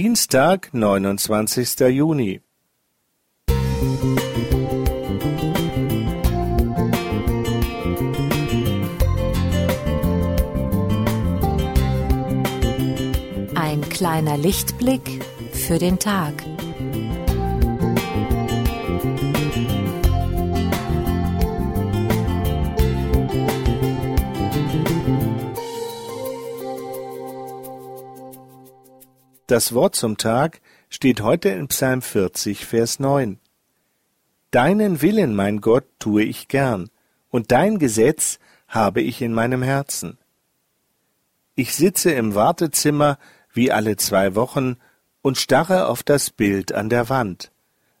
Dienstag, 29. Juni. Ein kleiner Lichtblick für den Tag. Das Wort zum Tag steht heute in Psalm 40, Vers 9. Deinen Willen, mein Gott, tue ich gern, und dein Gesetz habe ich in meinem Herzen. Ich sitze im Wartezimmer wie alle zwei Wochen und starre auf das Bild an der Wand.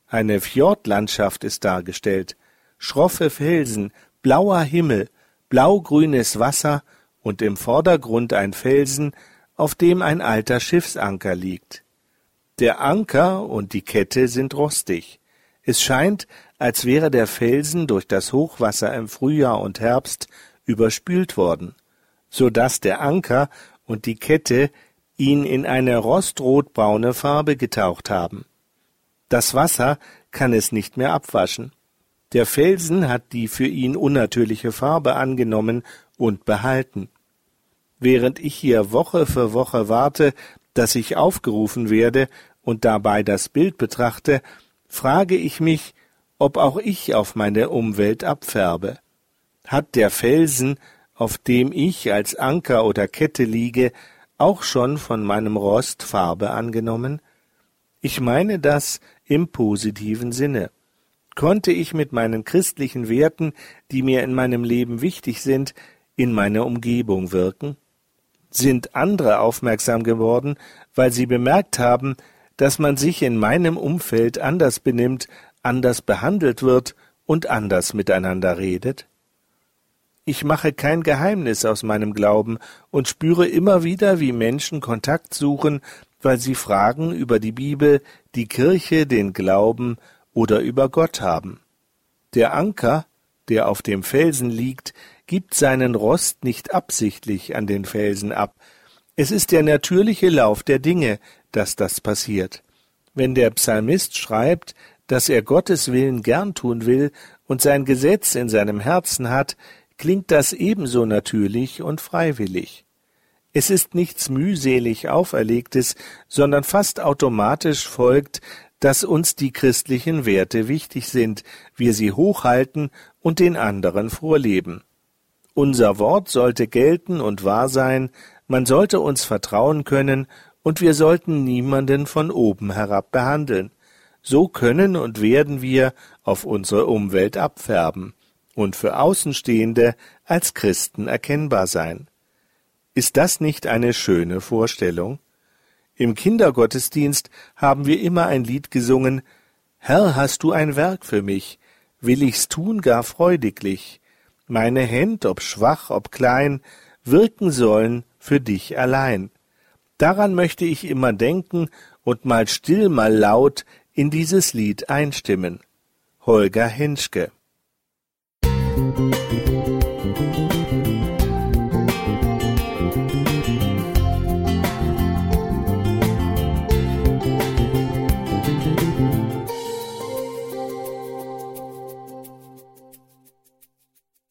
Eine Fjordlandschaft ist dargestellt, schroffe Felsen, blauer Himmel, blaugrünes Wasser und im Vordergrund ein Felsen, auf dem ein alter Schiffsanker liegt. Der Anker und die Kette sind rostig. Es scheint, als wäre der Felsen durch das Hochwasser im Frühjahr und Herbst überspült worden, so dass der Anker und die Kette ihn in eine rostrotbraune Farbe getaucht haben. Das Wasser kann es nicht mehr abwaschen. Der Felsen hat die für ihn unnatürliche Farbe angenommen und behalten. Während ich hier Woche für Woche warte, dass ich aufgerufen werde und dabei das Bild betrachte, frage ich mich, ob auch ich auf meine Umwelt abfärbe. Hat der Felsen, auf dem ich als Anker oder Kette liege, auch schon von meinem Rost Farbe angenommen? Ich meine das im positiven Sinne. Konnte ich mit meinen christlichen Werten, die mir in meinem Leben wichtig sind, in meine Umgebung wirken? Sind andere aufmerksam geworden, weil sie bemerkt haben, dass man sich in meinem Umfeld anders benimmt, anders behandelt wird und anders miteinander redet? Ich mache kein Geheimnis aus meinem Glauben und spüre immer wieder, wie Menschen Kontakt suchen, weil sie Fragen über die Bibel, die Kirche, den Glauben oder über Gott haben. Der Anker, der auf dem Felsen liegt, gibt seinen Rost nicht absichtlich an den Felsen ab. Es ist der natürliche Lauf der Dinge, dass das passiert. Wenn der Psalmist schreibt, dass er Gottes Willen gern tun will und sein Gesetz in seinem Herzen hat, klingt das ebenso natürlich und freiwillig. Es ist nichts mühselig auferlegtes, sondern fast automatisch folgt, dass uns die christlichen Werte wichtig sind, wir sie hochhalten und den anderen vorleben. Unser Wort sollte gelten und wahr sein, man sollte uns vertrauen können, und wir sollten niemanden von oben herab behandeln. So können und werden wir auf unsere Umwelt abfärben und für Außenstehende als Christen erkennbar sein. Ist das nicht eine schöne Vorstellung? Im Kindergottesdienst haben wir immer ein Lied gesungen Herr, hast du ein Werk für mich, will ich's tun gar freudiglich meine Händ, ob schwach, ob klein, wirken sollen für dich allein. Daran möchte ich immer denken und mal still, mal laut in dieses Lied einstimmen. Holger Henschke